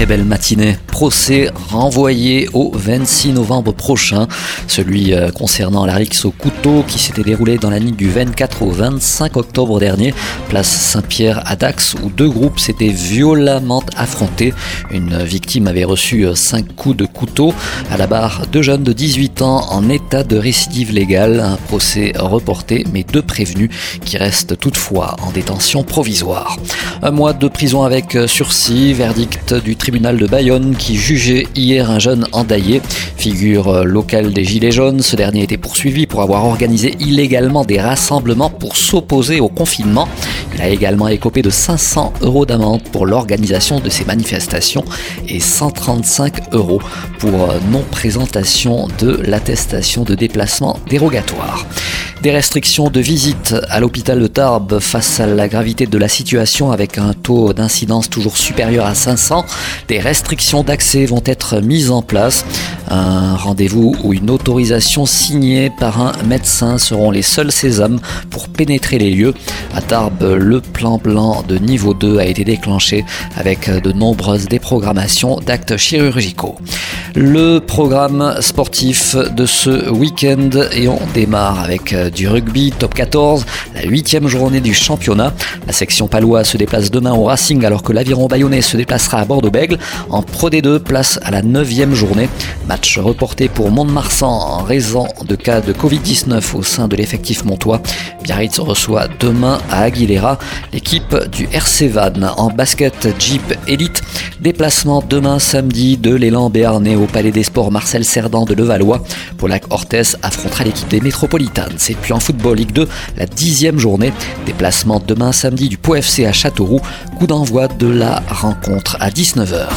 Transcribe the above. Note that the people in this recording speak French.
Très belle matinée procès renvoyé au 26 novembre prochain, celui euh, concernant la rixe au couteau qui s'était déroulé dans la nuit du 24 au 25 octobre dernier, place Saint-Pierre à Dax, où deux groupes s'étaient violemment affrontés. Une victime avait reçu euh, cinq coups de couteau. À la barre, deux jeunes de 18 ans en état de récidive légale. Un procès reporté, mais deux prévenus qui restent toutefois en détention provisoire. Un mois de prison avec euh, sursis, verdict du tribunal de Bayonne qui jugeait hier un jeune endaillé, figure locale des Gilets jaunes. Ce dernier était poursuivi pour avoir organisé illégalement des rassemblements pour s'opposer au confinement. Il a également écopé de 500 euros d'amende pour l'organisation de ces manifestations et 135 euros pour non-présentation de l'attestation de déplacement dérogatoire. Des restrictions de visite à l'hôpital de Tarbes face à la gravité de la situation avec un taux d'incidence toujours supérieur à 500. Des restrictions d'accès vont être mises en place. Un rendez-vous ou une autorisation signée par un médecin seront les seuls sésames pour pénétrer les lieux. À Tarbes, le plan blanc de niveau 2 a été déclenché avec de nombreuses déprogrammations d'actes chirurgicaux. Le programme sportif de ce week-end et on démarre avec euh, du rugby top 14, la huitième journée du championnat. La section palois se déplace demain au Racing alors que l'aviron bayonnais se déplacera à Bordeaux-Bègle. En Pro D2, place à la neuvième journée. Reporté pour Mont-de-Marsan en raison de cas de Covid-19 au sein de l'effectif montois. Biarritz reçoit demain à Aguilera l'équipe du RC Van en basket Jeep Elite. Déplacement demain samedi de l'élan béarnais au Palais des Sports Marcel Cerdan de Levallois. Polac Orthez affrontera l'équipe des Métropolitanes. C'est puis en football Ligue 2, la dixième journée. Déplacement demain samedi du Pau FC à Châteauroux. Coup d'envoi de la rencontre à 19h.